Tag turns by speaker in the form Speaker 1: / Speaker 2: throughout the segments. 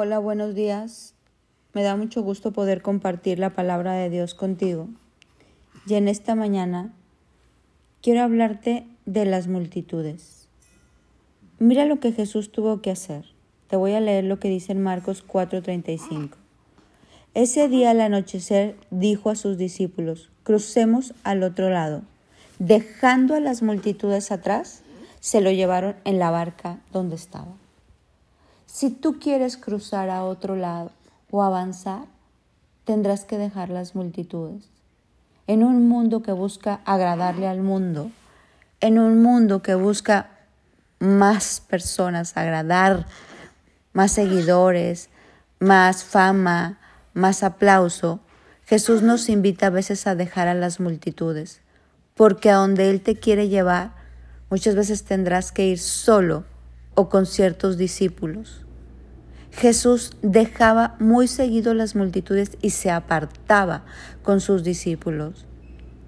Speaker 1: Hola, buenos días. Me da mucho gusto poder compartir la palabra de Dios contigo. Y en esta mañana quiero hablarte de las multitudes. Mira lo que Jesús tuvo que hacer. Te voy a leer lo que dice en Marcos 4:35. Ese día al anochecer dijo a sus discípulos, crucemos al otro lado. Dejando a las multitudes atrás, se lo llevaron en la barca donde estaba. Si tú quieres cruzar a otro lado o avanzar, tendrás que dejar las multitudes. En un mundo que busca agradarle al mundo, en un mundo que busca más personas, agradar, más seguidores, más fama, más aplauso, Jesús nos invita a veces a dejar a las multitudes, porque a donde Él te quiere llevar, muchas veces tendrás que ir solo o con ciertos discípulos. Jesús dejaba muy seguido las multitudes y se apartaba con sus discípulos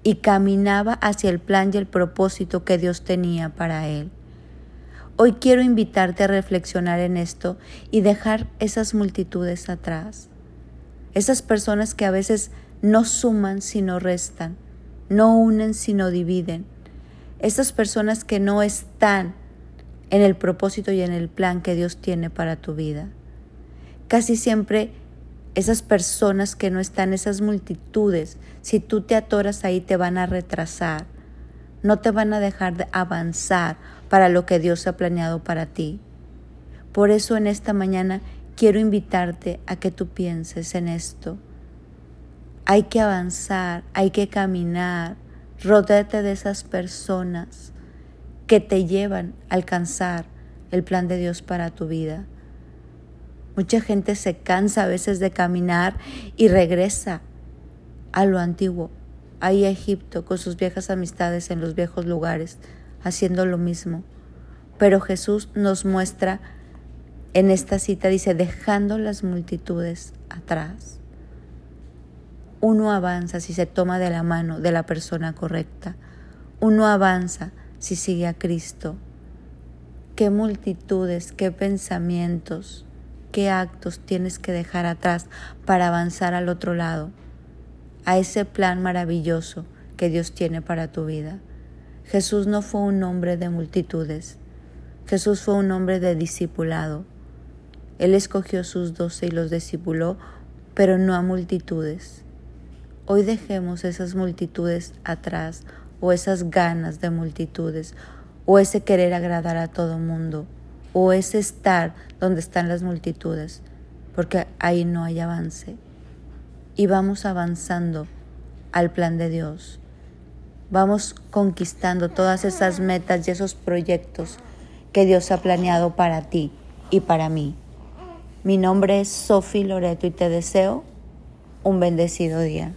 Speaker 1: y caminaba hacia el plan y el propósito que Dios tenía para él. Hoy quiero invitarte a reflexionar en esto y dejar esas multitudes atrás. Esas personas que a veces no suman sino restan, no unen sino dividen. Esas personas que no están en el propósito y en el plan que Dios tiene para tu vida. Casi siempre esas personas que no están, esas multitudes, si tú te atoras ahí te van a retrasar, no te van a dejar de avanzar para lo que Dios ha planeado para ti. Por eso en esta mañana quiero invitarte a que tú pienses en esto. Hay que avanzar, hay que caminar, rodéate de esas personas que te llevan a alcanzar el plan de Dios para tu vida. Mucha gente se cansa a veces de caminar y regresa a lo antiguo, ahí a Egipto, con sus viejas amistades en los viejos lugares, haciendo lo mismo. Pero Jesús nos muestra en esta cita, dice, dejando las multitudes atrás. Uno avanza si se toma de la mano de la persona correcta. Uno avanza si sigue a Cristo. Qué multitudes, qué pensamientos, qué actos tienes que dejar atrás para avanzar al otro lado, a ese plan maravilloso que Dios tiene para tu vida. Jesús no fue un hombre de multitudes, Jesús fue un hombre de discipulado. Él escogió sus doce y los discipuló, pero no a multitudes. Hoy dejemos esas multitudes atrás o esas ganas de multitudes o ese querer agradar a todo mundo o ese estar donde están las multitudes, porque ahí no hay avance. Y vamos avanzando al plan de Dios. Vamos conquistando todas esas metas y esos proyectos que Dios ha planeado para ti y para mí. Mi nombre es Sofi Loreto y te deseo un bendecido día.